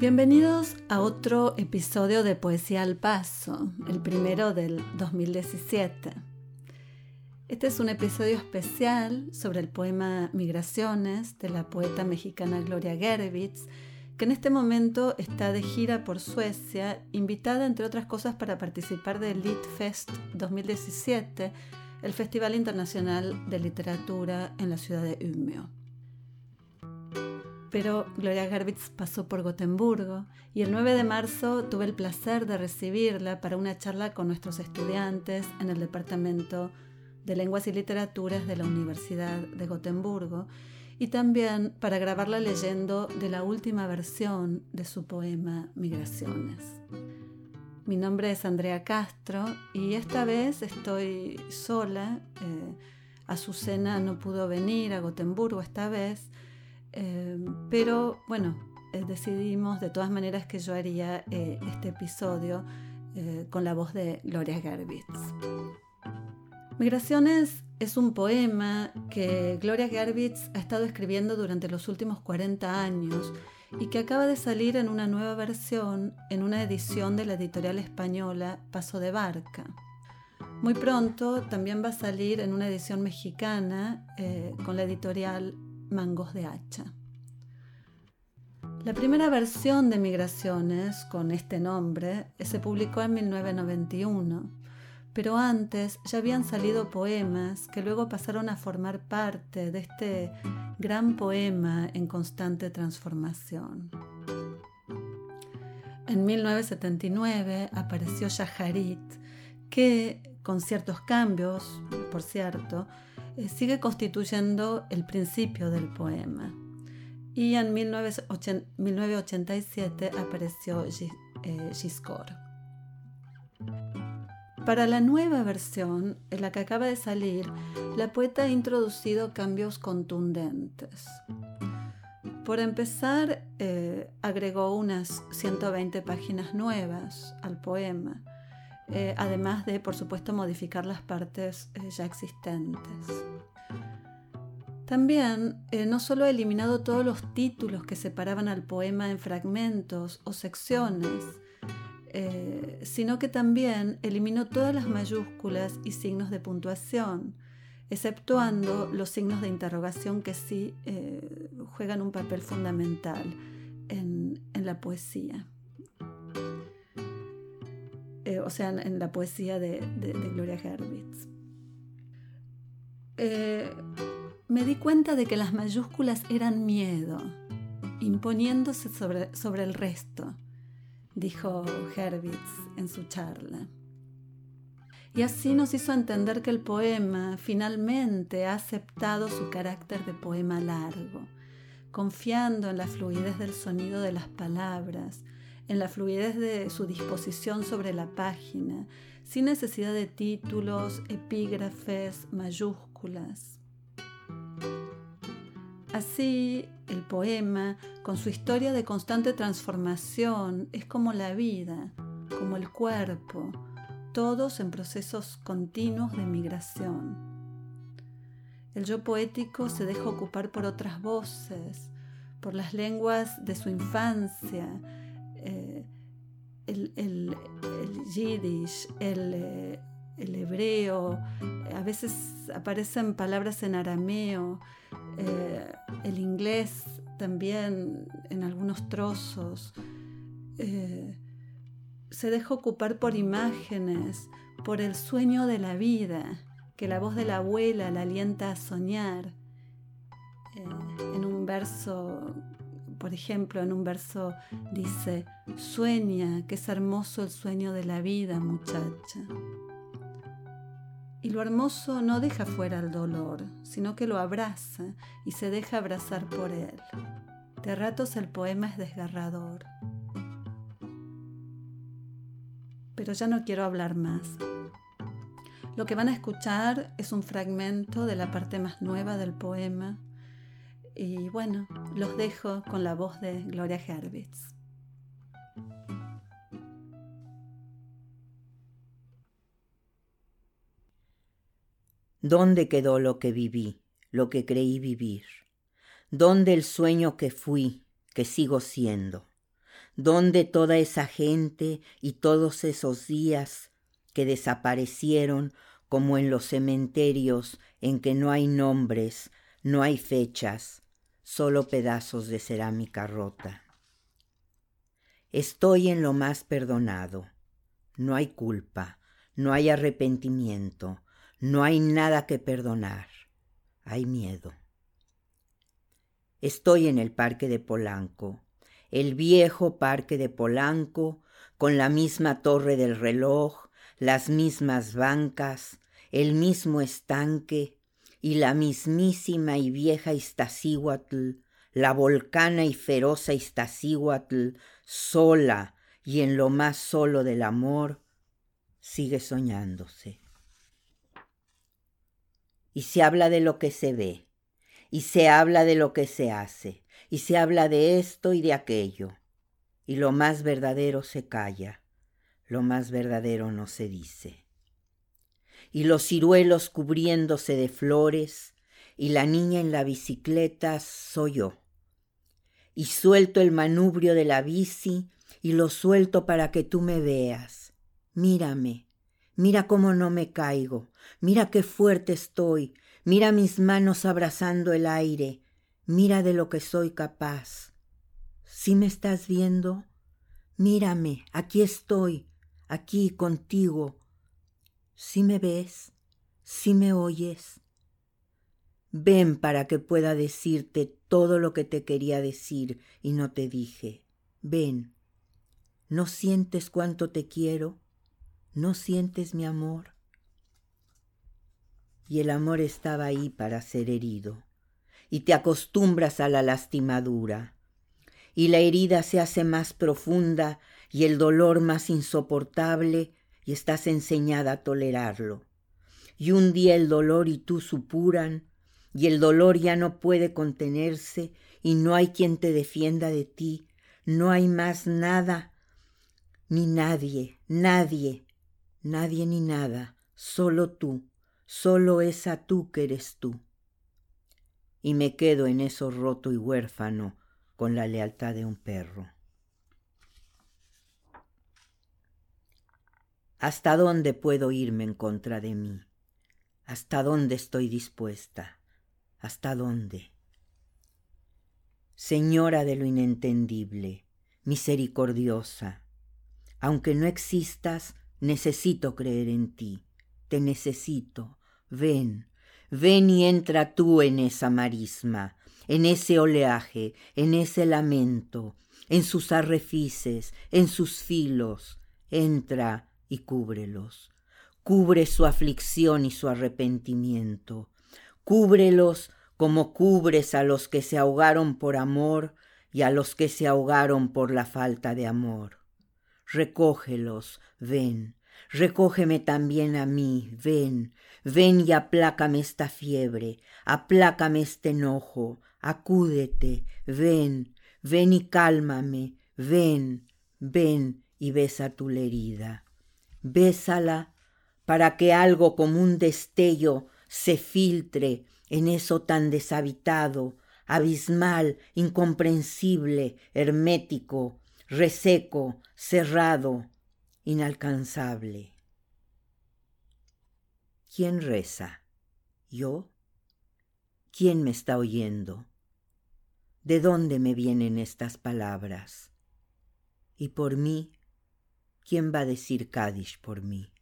Bienvenidos a otro episodio de Poesía al Paso, el primero del 2017. Este es un episodio especial sobre el poema Migraciones de la poeta mexicana Gloria Gervitz, que en este momento está de gira por Suecia, invitada entre otras cosas para participar del Lit Fest 2017, el Festival Internacional de Literatura en la ciudad de Umeå pero Gloria Gervitz pasó por Gotemburgo y el 9 de marzo tuve el placer de recibirla para una charla con nuestros estudiantes en el Departamento de Lenguas y Literaturas de la Universidad de Gotemburgo y también para grabarla leyendo de la última versión de su poema Migraciones. Mi nombre es Andrea Castro y esta vez estoy sola. Eh, Azucena no pudo venir a Gotemburgo esta vez Em, pero bueno, eh, decidimos de todas maneras que yo haría eh, este episodio eh, con la voz de Gloria Gervitz. Migraciones es un poema que Gloria Gervitz ha estado escribiendo durante los últimos 40 años y que acaba de salir en una nueva versión en una edición de la editorial española Paso de Barca. Muy pronto también va a salir en una edición mexicana con la editorial mangos de hacha. La primera versión de Migraciones con este nombre se publicó en 1991, pero antes ya habían salido poemas que luego pasaron a formar parte de este gran poema en constante transformación. En 1979 apareció Shaharit, que, con ciertos cambios, por cierto, sigue constituyendo el principio del poema. Y en 1987 apareció eh, Giscard. Para la nueva versión, en la que acaba de salir, la poeta ha introducido cambios contundentes. Por empezar, eh, agregó unas 120 páginas nuevas al poema, eh, además de, por supuesto, modificar las partes eh, ya existentes. También eh, no solo ha eliminado todos los títulos que separaban al poema en fragmentos o secciones, sino que también eliminó todas las mayúsculas y signos de puntuación, exceptuando los signos de interrogación que sí juegan un papel fundamental en la poesía. Eh, o sea, en, la poesía de, Gloria Herwitz. Me di cuenta de que las mayúsculas eran miedo, imponiéndose sobre, sobre el resto, dijo Herwitz en su charla. Y así nos hizo entender que el poema finalmente ha aceptado su carácter de poema largo, confiando en la fluidez del sonido de las palabras, en la fluidez de su disposición sobre la página, sin necesidad de títulos, epígrafes, mayúsculas. Así, el poema, con su historia de constante transformación, es como la vida, como el cuerpo, todos en procesos continuos de migración. El yo poético se deja ocupar por otras voces, por las lenguas de su infancia, eh, el, yiddish, eh, el, hebreo, a veces aparecen palabras en arameo, eh, el inglés también en algunos trozos. se deja ocupar por imágenes, por el sueño de la vida, que la voz de la abuela la alienta a soñar. en un verso por ejemplo, en un verso dice, sueña, que es hermoso el sueño de la vida, muchacha. Y lo hermoso no deja fuera el dolor, sino que lo abraza y se deja abrazar por él. De ratos el poema es desgarrador. Pero ya no quiero hablar más. Lo que van a escuchar es un fragmento de la parte más nueva del poema y bueno, los dejo con la voz de Gloria Herwitz. ¿Dónde quedó lo que viví, lo que creí vivir? ¿Dónde el sueño que fui, que sigo siendo? ¿Dónde toda esa gente y todos esos días que desaparecieron como en los cementerios en que no hay nombres, no hay fechas, solo pedazos de cerámica rota? Estoy en lo más perdonado. No hay culpa, no hay arrepentimiento, no hay nada que perdonar. Hay miedo. Estoy en el parque de Polanco, el viejo parque de Polanco, con la misma torre del reloj, las mismas bancas, el mismo estanque y la mismísima y vieja Iztaccíhuatl, la volcana y feroz Iztaccíhuatl, sola y en lo más solo del amor, sigue soñándose. Y se habla de lo que se ve, y se habla de lo que se hace, y se habla de esto y de aquello, y lo más verdadero se calla, lo más verdadero no se dice. Y los ciruelos cubriéndose de flores, y la niña en la bicicleta soy yo. Y suelto el manubrio de la bici y lo suelto para que tú me veas. Mírame, mira cómo no me caigo, mira qué fuerte estoy, mira mis manos abrazando el aire, Mira de lo que soy capaz. ¿Sí me estás viendo? Mírame, aquí estoy, aquí contigo. ¿Sí me ves? ¿Sí me oyes? Ven para que pueda decirte todo lo que te quería decir y no te dije. Ven. ¿No sientes cuánto te quiero? ¿No sientes mi amor? Y el amor estaba ahí para ser herido y te acostumbras a la lastimadura. Y la herida se hace más profunda y el dolor más insoportable y estás enseñada a tolerarlo. Y un día el dolor y tú supuran y el dolor ya no puede contenerse y no hay quien te defienda de ti, no hay más nada, ni nadie, nadie, nadie ni nada, solo tú, solo esa tú que eres tú y me quedo en eso roto y huérfano con la lealtad de un perro. ¿Hasta dónde puedo irme en contra de mí? ¿Hasta dónde estoy dispuesta? ¿Hasta dónde? Señora de lo inentendible, misericordiosa, aunque no existas, necesito creer en ti, te necesito, ven, Ven y entra tú en esa marisma, en ese oleaje, en ese lamento, en sus arrefices, en sus filos. Entra y cúbrelos. Cubre su aflicción y su arrepentimiento. Cúbrelos como cubres a los que se ahogaron por amor y a los que se ahogaron por la falta de amor. Recógelos, ven, recógeme también a mí, ven, Ven y aplácame esta fiebre, aplácame este enojo, acúdete, ven, ven y cálmame, ven, ven y besa tu herida. Bésala para que algo como un destello se filtre en eso tan deshabitado, abismal, incomprensible, hermético, reseco, cerrado, inalcanzable. ¿Quién reza? ¿Yo? ¿Quién me está oyendo? ¿De dónde me vienen estas palabras? Y por mí, ¿quién va a decir Cádiz por mí?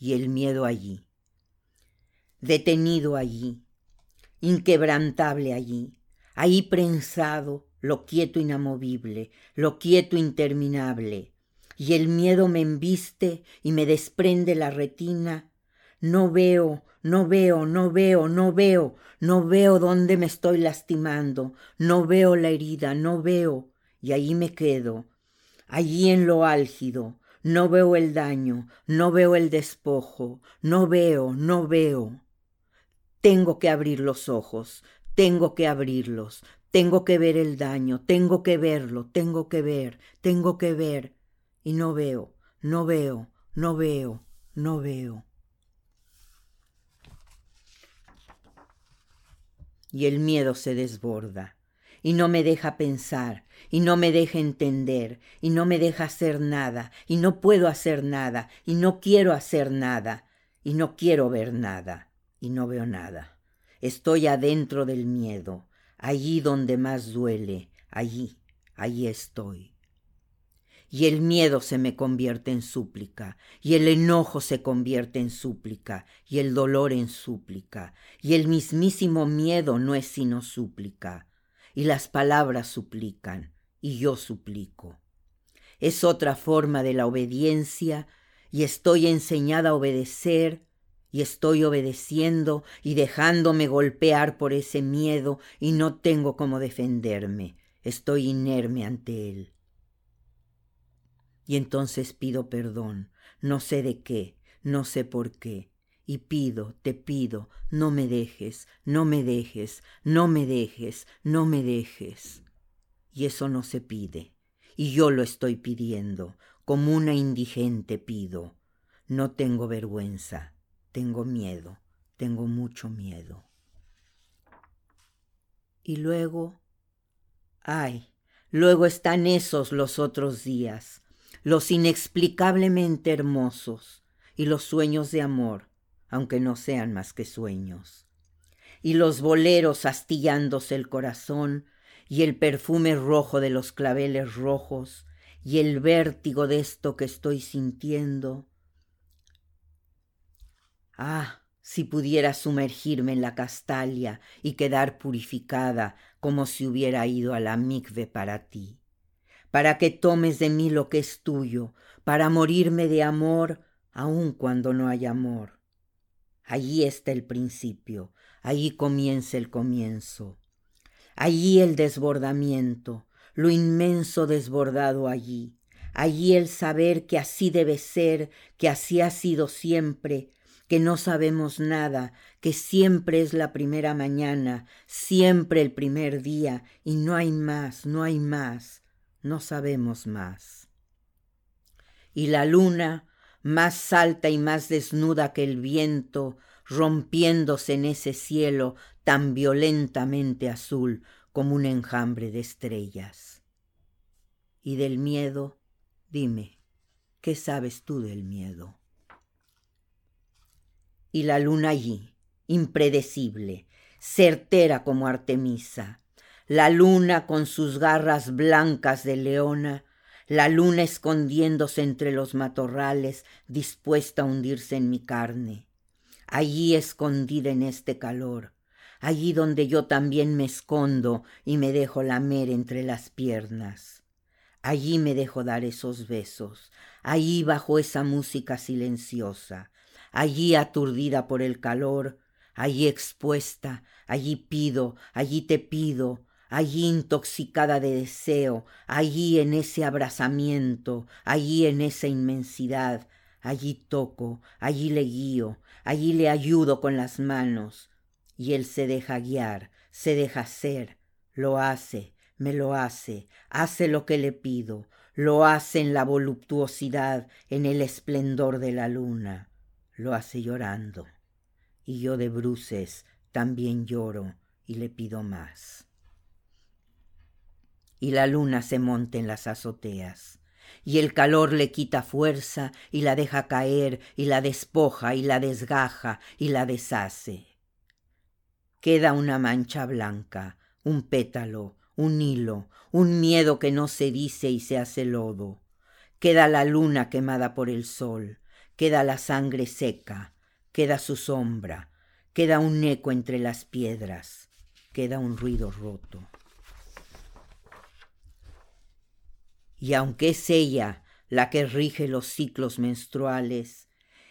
Y el miedo allí, detenido allí, inquebrantable allí, ahí prensado, lo quieto inamovible, lo quieto interminable, y el miedo me embiste y me desprende la retina. No veo, no veo, no veo, no veo, no veo dónde me estoy lastimando, no veo la herida, no veo, y allí me quedo, allí en lo álgido, no veo el daño, no veo el despojo, no veo, no veo. Tengo que abrir los ojos, tengo que abrirlos, tengo que ver el daño, tengo que verlo, tengo que ver, tengo que ver, y no veo, no veo, no veo, no veo. y el miedo se desborda. Y no me deja pensar, y no me deja entender, y no me deja hacer nada, y no puedo hacer nada, y no quiero hacer nada, y no quiero ver nada, y no veo nada. Estoy adentro del miedo, allí donde más duele, allí, allí estoy. Y el miedo se me convierte en súplica, y el enojo se convierte en súplica, y el dolor en súplica, y el mismísimo miedo no es sino súplica, y las palabras suplican, y yo suplico. Es otra forma de la obediencia, y estoy enseñada a obedecer, y estoy obedeciendo y dejándome golpear por ese miedo, y no tengo cómo defenderme, estoy inerme ante él. Y entonces pido perdón, no sé de qué, no sé por qué, y pido, te pido, no me dejes, no me dejes, no me dejes, no me dejes. Y eso no se pide, y yo lo estoy pidiendo, como una indigente pido. No tengo vergüenza, tengo miedo, tengo mucho miedo. Y luego, ay, luego están esos los otros días, los inexplicablemente hermosos y los sueños de amor, aunque no sean más que sueños, y los boleros astillándose el corazón, y el perfume rojo de los claveles rojos, y el vértigo de esto que estoy sintiendo. Ah, si pudiera sumergirme en la castalia y quedar purificada como si hubiera ido a la migve para ti. Para que tomes de mí lo que es tuyo, para morirme de amor aun cuando no hay amor. Allí está el principio, allí comienza el comienzo, allí el desbordamiento, lo inmenso desbordado allí, allí el saber que así debe ser, que así ha sido siempre, que no sabemos nada, que siempre es la primera mañana, siempre el primer día, y no hay más, no hay más, no sabemos más. Y la luna, más alta y más desnuda que el viento, rompiéndose en ese cielo tan violentamente azul como un enjambre de estrellas. Y del miedo, dime, ¿qué sabes tú del miedo? Y la luna allí, impredecible, certera como Artemisa, la luna con sus garras blancas de leona, la luna escondiéndose entre los matorrales, dispuesta a hundirse en mi carne. Allí escondida en este calor, allí donde yo también me escondo y me dejo lamer entre las piernas. Allí me dejo dar esos besos, allí bajo esa música silenciosa, allí aturdida por el calor, allí expuesta, allí pido, allí te pido, allí intoxicada de deseo, allí en ese abrazamiento, allí en esa inmensidad, allí toco, allí le guío, allí le ayudo con las manos, y él se deja guiar, se deja hacer, lo hace, me lo hace, hace lo que le pido, lo hace en la voluptuosidad, en el esplendor de la luna, lo hace llorando, y yo de bruces también lloro y le pido más y la luna se monta en las azoteas, y el calor le quita fuerza y la deja caer y la despoja y la desgaja y la deshace. Queda una mancha blanca, un pétalo, un hilo, un miedo que no se dice y se hace lodo. Queda la luna quemada por el sol, queda la sangre seca, queda su sombra, queda un eco entre las piedras, queda un ruido roto. y aunque es ella la que rige los ciclos menstruales,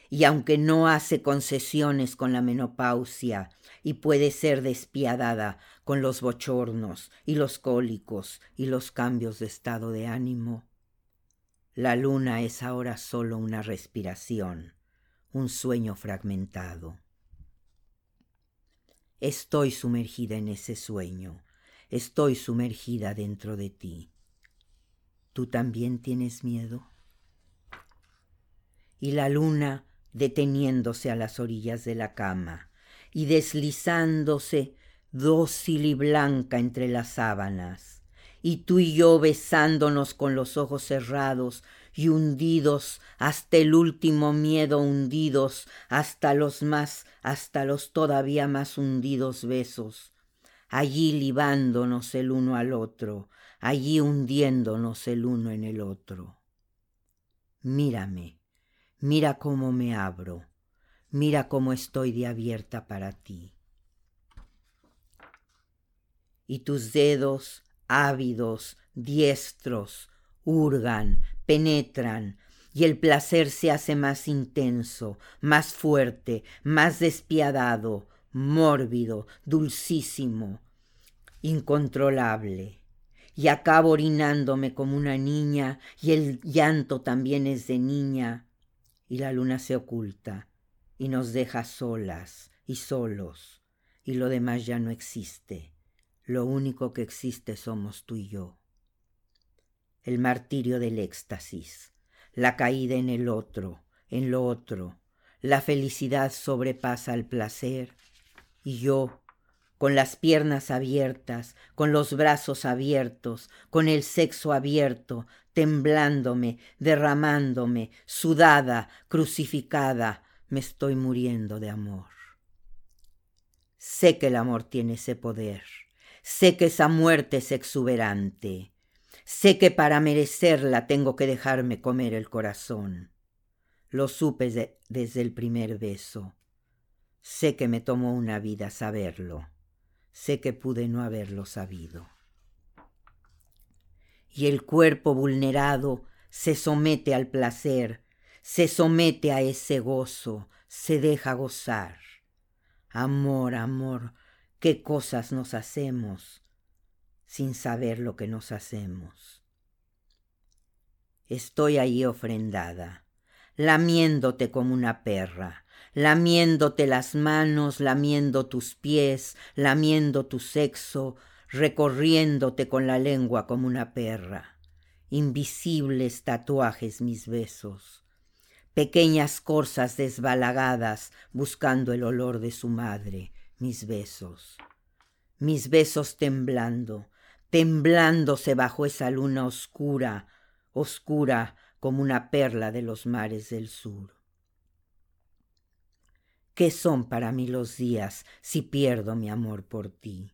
y aunque no hace concesiones con la menopausia y puede ser despiadada con los bochornos y los cólicos y los cambios de estado de ánimo, la luna es ahora solo una respiración, un sueño fragmentado. Estoy sumergida en ese sueño, estoy sumergida dentro de ti. ¿Tú también tienes miedo? Y la luna deteniéndose a las orillas de la cama y deslizándose dócil y blanca entre las sábanas, y tú y yo besándonos con los ojos cerrados y hundidos hasta el último miedo hundidos hasta los más hasta los todavía más hundidos besos. Allí libándonos el uno al otro allí hundiéndonos el uno en el otro. Mírame mira cómo me abro mira cómo estoy de abierta para ti. Y tus dedos ávidos diestros hurgan penetran, y el placer se hace más intenso, más fuerte, más despiadado, mórbido, dulcísimo, incontrolable. Y acabo orinándome como una niña, y el llanto también es de niña, y la luna se oculta, y nos deja solas y solos, y lo demás ya no existe. Lo único que existe somos tú y yo. El martirio del éxtasis, la caída en el otro, en lo otro, la felicidad sobrepasa el placer, y yo, con las piernas abiertas, con los brazos abiertos, con el sexo abierto, temblándome, derramándome, sudada, crucificada, me estoy muriendo de amor. Sé que el amor tiene ese poder, sé que esa muerte es exuberante, Sé que para merecerla tengo que dejarme comer el corazón. Lo supe desde el primer beso. Sé que me tomó una vida saberlo. Sé que pude no haberlo sabido. Y el cuerpo vulnerado se somete al placer, se somete a ese gozo, se deja gozar. Amor, amor, qué cosas nos hacemos sin saber lo que nos hacemos. Estoy ahí ofrendada, lamiéndote como una perra, lamiéndote las manos, lamiendo tus pies, lamiendo tu sexo, recorriéndote con la lengua como una perra. Invisibles tatuajes mis besos, pequeñas corzas desbalagadas buscando el olor de su madre, mis besos, mis besos temblando, temblándose bajo esa luna oscura, oscura como una perla de los mares del sur. ¿Qué son para mí los días si pierdo mi amor por ti?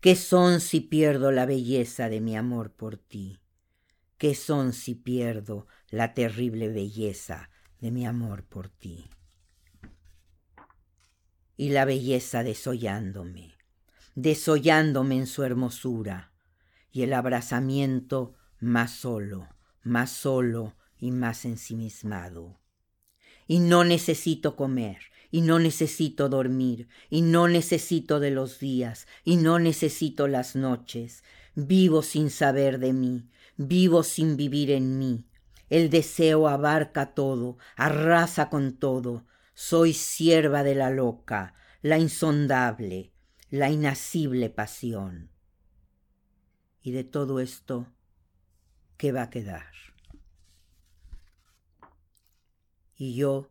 ¿Qué son si pierdo la belleza de mi amor por ti? ¿Qué son si pierdo la terrible belleza de mi amor por ti? Y la belleza desollándome, desollándome en su hermosura, y el abrazamiento más solo, más solo y más ensimismado. Y no necesito comer, y no necesito dormir, y no necesito de los días, y no necesito las noches. Vivo sin saber de mí, vivo sin vivir en mí. El deseo abarca todo, arrasa con todo. Soy sierva de la loca, la insondable, la inasible pasión y de todo esto, ¿qué va a quedar? Y yo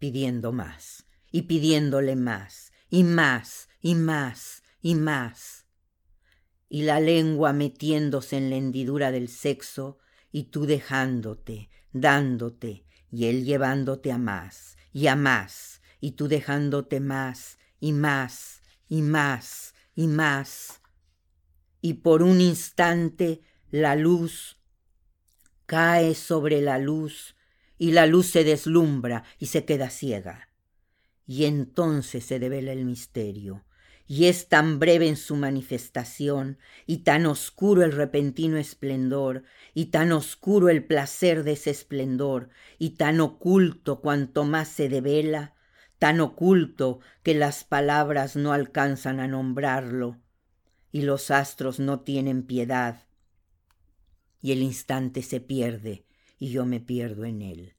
pidiendo más, y pidiéndole más, y más, y más, y más. Y la lengua metiéndose en la hendidura del sexo, y tú dejándote, dándote, y él llevándote a más, y a más, y tú dejándote más, y más, y más, y más, y por un instante la luz cae sobre la luz y la luz se deslumbra y se queda ciega. Y entonces se devela el misterio, y es tan breve en su manifestación, y tan oscuro el repentino esplendor, y tan oscuro el placer de ese esplendor, y tan oculto cuanto más se devela, tan oculto que las palabras no alcanzan a nombrarlo, y los astros no tienen piedad, y el instante se pierde y yo me pierdo en él.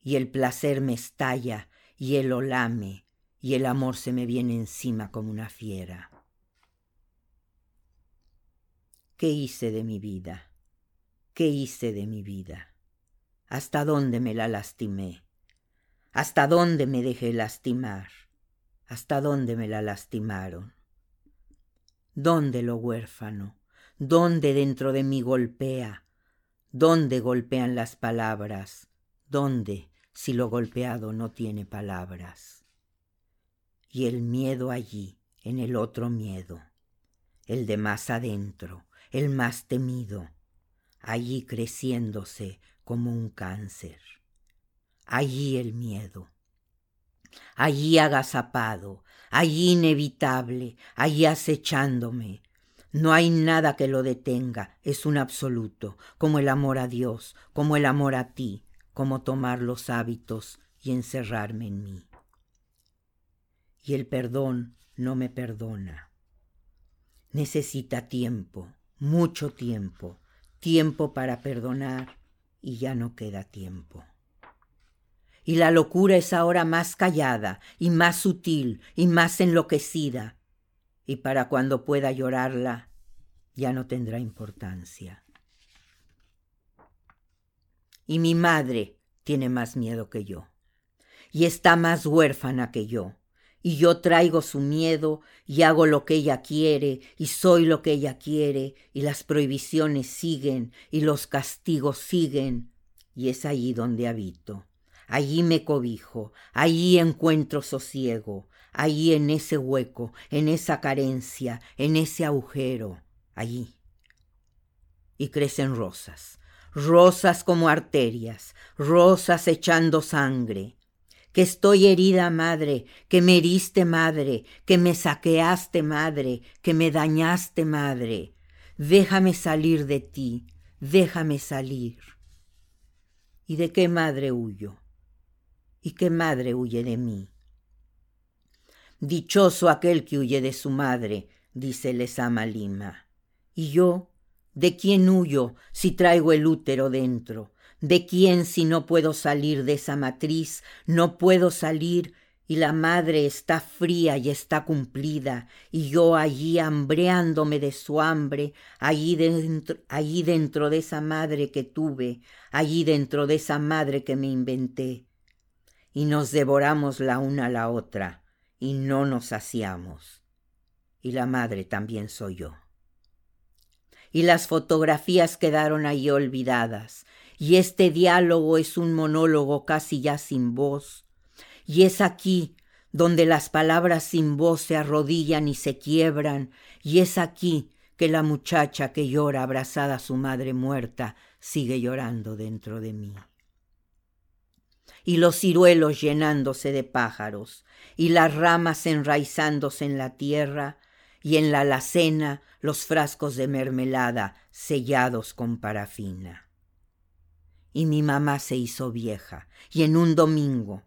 Y el placer me estalla y él lo lame, y el amor se me viene encima como una fiera. ¿Qué hice de mi vida? ¿Qué hice de mi vida? ¿Hasta dónde me la lastimé? ¿Hasta dónde me dejé lastimar? ¿Hasta dónde me la lastimaron? ¿Dónde lo huérfano? ¿Dónde dentro de mí golpea? ¿Dónde golpean las palabras? ¿Dónde si lo golpeado no tiene palabras? Y el miedo allí, en el otro miedo, el de más adentro, el más temido, allí creciéndose como un cáncer. Allí el miedo, allí agazapado, allí inevitable, allí acechándome, no hay nada que lo detenga, es un absoluto, como el amor a Dios, como el amor a ti, como tomar los hábitos y encerrarme en mí. Y el perdón no me perdona. Necesita tiempo, mucho tiempo, tiempo para perdonar y ya no queda tiempo. Y la locura es ahora más callada y más sutil y más enloquecida, y para cuando pueda llorarla ya no tendrá importancia. Y mi madre tiene más miedo que yo, y está más huérfana que yo, y yo traigo su miedo y hago lo que ella quiere y soy lo que ella quiere y las prohibiciones siguen y los castigos siguen y es allí donde habito. Allí me cobijo, allí encuentro sosiego, allí en ese hueco, en esa carencia, en ese agujero, allí. Y crecen rosas, rosas como arterias, rosas echando sangre. Que estoy herida, madre, que me heriste, madre, que me saqueaste, madre, que me dañaste, madre. Déjame salir de ti, déjame salir. ¿Y de qué madre huyo? ¿Y qué madre huye de mí? Dichoso aquel que huye de su madre, dice Lesama Lima. ¿Y yo? ¿De quién huyo si traigo el útero dentro? ¿De quién si no puedo salir de esa matriz? No puedo salir y la madre está fría y está cumplida, y yo allí hambreándome de su hambre, allí dentro, allí dentro de esa madre que tuve, allí dentro de esa madre que me inventé. Y nos devoramos la una a la otra, y no nos saciamos. Y la madre también soy yo. Y las fotografías quedaron ahí olvidadas, y este diálogo es un monólogo casi ya sin voz, y es aquí donde las palabras sin voz se arrodillan y se quiebran, y es aquí que la muchacha que llora abrazada a su madre muerta sigue llorando dentro de mí. Y los ciruelos llenándose de pájaros, y las ramas enraizándose en la tierra, y en la alacena los frascos de mermelada sellados con parafina. Y mi mamá se hizo vieja, y en un domingo,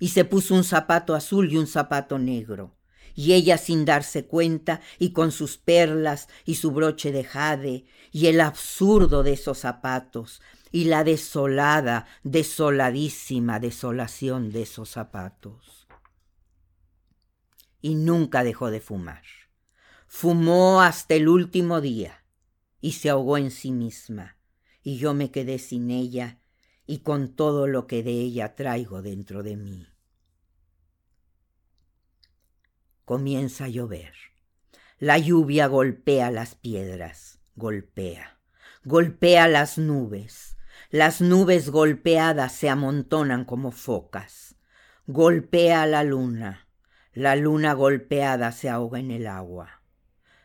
y se puso un zapato azul y un zapato negro. Y ella sin darse cuenta, y con sus perlas y su broche de jade, y el absurdo de esos zapatos, y la desolada, desoladísima desolación de esos zapatos. Y nunca dejó de fumar. Fumó hasta el último día, y se ahogó en sí misma, y yo me quedé sin ella, y con todo lo que de ella traigo dentro de mí. Comienza a llover. La lluvia golpea las piedras, golpea, golpea las nubes. Las nubes golpeadas se amontonan como focas. Golpea la luna. La luna golpeada se ahoga en el agua.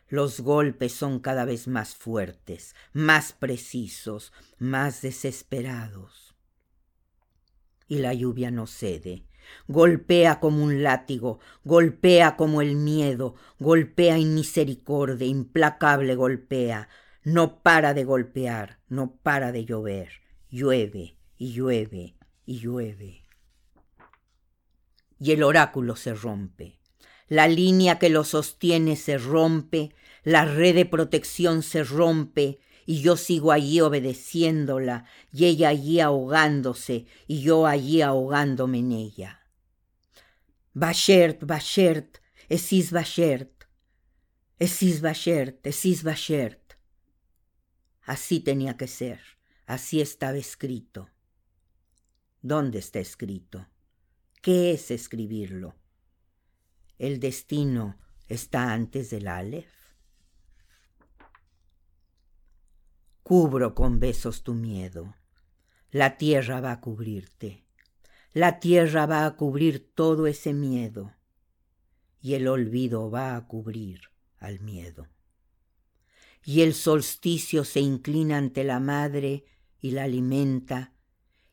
Los golpes son cada vez más fuertes, más precisos, más desesperados. Y la lluvia no cede, Golpea como un látigo, golpea como el miedo, golpea misericordia, implacable golpea. No para de golpear, no para de llover. Llueve y llueve y llueve. Y el oráculo se rompe. La línea que lo sostiene se rompe, la red de protección se rompe, y yo sigo allí obedeciéndola, y ella allí ahogándose, y yo allí ahogándome en ella. Bashert, Bashert, Esis Bashert, Esis Bashert, Esis Bashert. Así tenía que ser, así estaba escrito. ¿Dónde está escrito? ¿Qué es escribirlo? el destino está antes del Aleph. Cubro con besos tu miedo. La tierra va a cubrirte. La tierra va a cubrir todo ese miedo. Y el olvido va a cubrir al miedo. Y el solsticio se inclina ante la madre y la alimenta,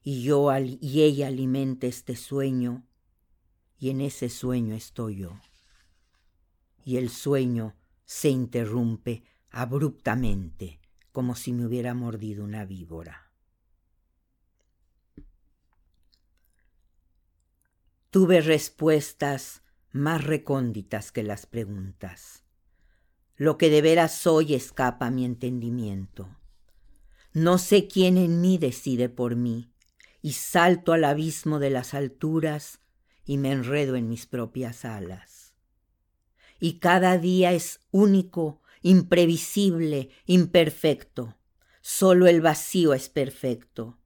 y yo y ella alimenta este sueño y en ese sueño estoy yo. Y el sueño se interrumpe abruptamente, como si me hubiera mordido una víbora. Tuve respuestas más recónditas que las preguntas. Lo que de veras soy escapa mi entendimiento. No sé quién en mí decide por mí, y salto al abismo de las alturas y me enredo en mis propias alas. Y cada día es único, imprevisible, imperfecto. Solo el vacío es perfecto,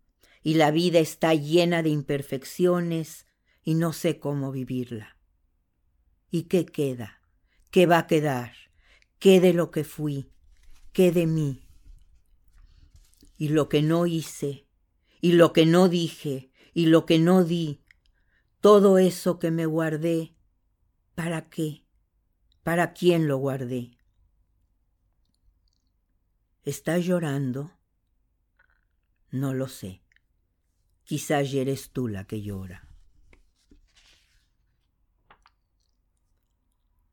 y la vida está llena de imperfecciones y no sé cómo vivirla. ¿Y qué queda? ¿Qué va a quedar? ¿Qué de lo que fui? ¿Qué de mí? Y lo que no hice, y lo que no dije, y lo que no di, todo eso que me guardé, ¿para qué? ¿Para quién lo guardé? ¿Estás llorando? No lo sé. Quizás eres tú la que llora.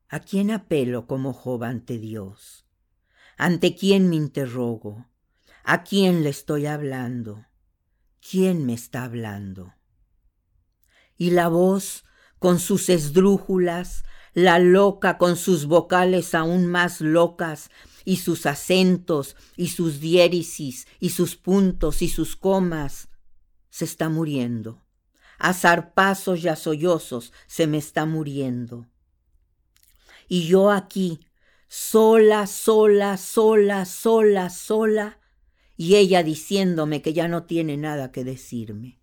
¿A quién apelo como Job ante Dios? ¿Ante quién me interrogo? ¿A quién le estoy hablando? ¿Quién me está hablando? Y la voz, con sus esdrújulas, la loca con sus vocales aún más locas, y sus acentos, y sus diéresis, y sus puntos, y sus comas, se está muriendo. A zarpazos y a sollozos se me está muriendo y yo aquí, sola, sola, sola, sola, sola, y ella diciéndome que ya no tiene nada que decirme.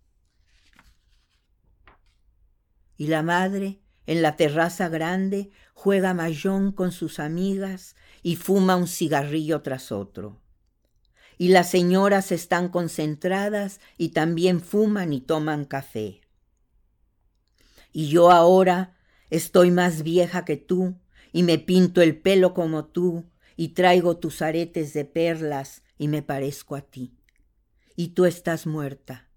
Y la madre, en la terraza grande, juega mayón con sus amigas y fuma un cigarrillo tras otro. Y las señoras están concentradas y también fuman y toman café. Y yo ahora estoy más vieja que tú y me pinto el pelo como tú, y traigo tus aretes de perlas, y me parezco a ti. Y tú estás muerta,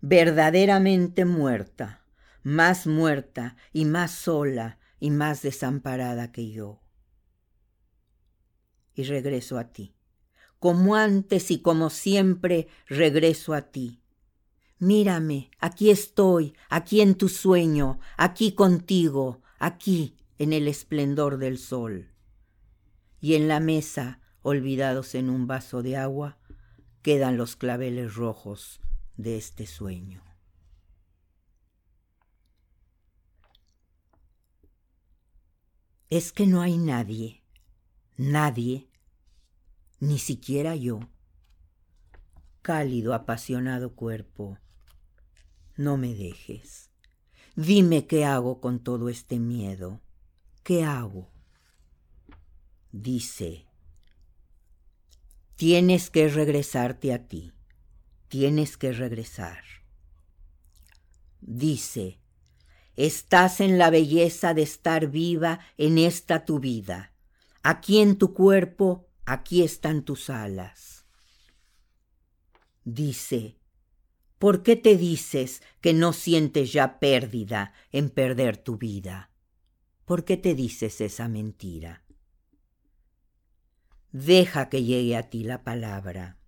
verdaderamente muerta, más muerta y más sola y más desamparada que yo. Y regreso a ti. Como antes y como siempre, regreso a ti. Mírame, aquí estoy, aquí en tu sueño, aquí contigo, aquí en el esplendor del sol. Y en la mesa, olvidados en un vaso de agua, quedan los claveles rojos de este sueño. Es que no hay nadie, nadie, ni siquiera yo. Cálido, apasionado cuerpo, no me dejes. Dime qué hago con todo este miedo ¿qué hago? Dice, tienes que regresarte a ti, tienes que regresar. Dice, estás en la belleza de estar viva en esta tu vida. Aquí en tu cuerpo, aquí están tus alas. Dice, ¿por qué te dices que no sientes ya pérdida en perder tu vida? ¿Por qué te dices esa mentira? Deja que llegue a ti la palabra.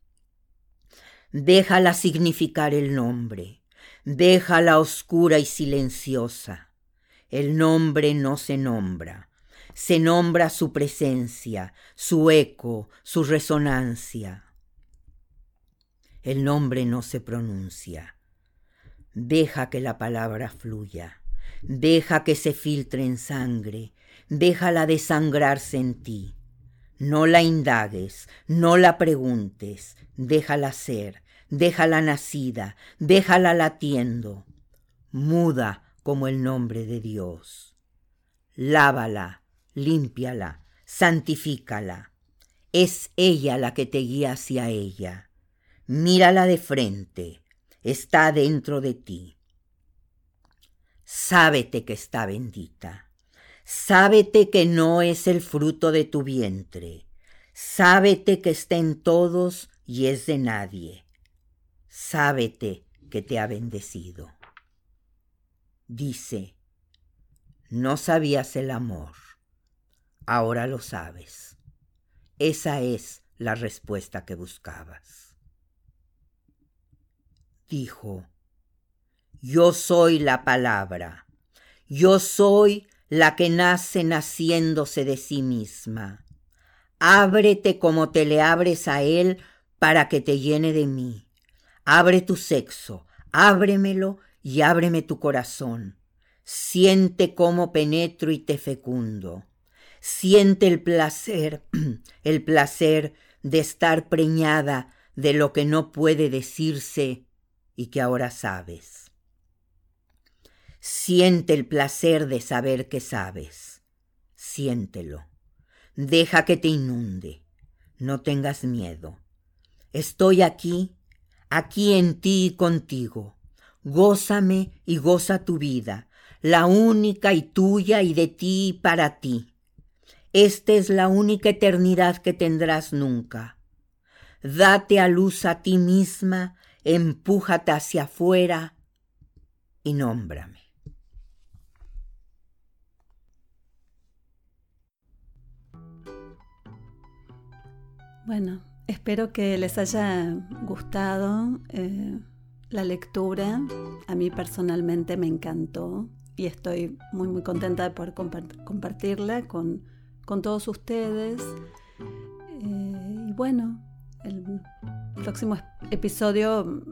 Déjala significar el nombre. Déjala oscura y silenciosa. El nombre no se nombra. Se nombra su presencia, su eco, su resonancia. El nombre no se pronuncia. Deja que la palabra fluya. Deja que se filtre en sangre, déjala desangrarse en ti. No la indagues, no la preguntes, déjala ser, déjala nacida, déjala latiendo, muda como el nombre de Dios. Lávala, límpiala, santifícala. Es ella la que te guía hacia ella. Mírala de frente. Está dentro de ti. Sábete que está bendita. Sábete que no es el fruto de tu vientre. Sábete que está en todos y es de nadie. Sábete que te ha bendecido. Dice, no sabías el amor, ahora lo sabes. Esa es la respuesta que buscabas. Dijo, yo soy la palabra, yo soy la que nace naciéndose de sí misma. Ábrete como te le abres a él para que te llene de mí. Abre tu sexo, ábremelo y ábreme tu corazón. Siente cómo penetro y te fecundo. Siente el placer, el placer de estar preñada de lo que no puede decirse y que ahora sabes. Siente el placer de saber que sabes. Siéntelo. Deja que te inunde. No tengas miedo. Estoy aquí, aquí en ti y contigo. Gózame y goza tu vida, la única y tuya y de ti y para ti. Esta es la única eternidad que tendrás nunca. Date a luz a ti misma, empújate hacia afuera y nómbrame. Bueno, espero que les haya gustado eh, la lectura. A mí personalmente me encantó y estoy muy muy contenta de poder compartirla con, todos ustedes. Eh, y bueno, el próximo episodio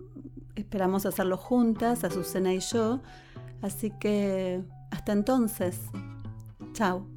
esperamos hacerlo juntas, Azucena y yo. Así que hasta entonces, chao.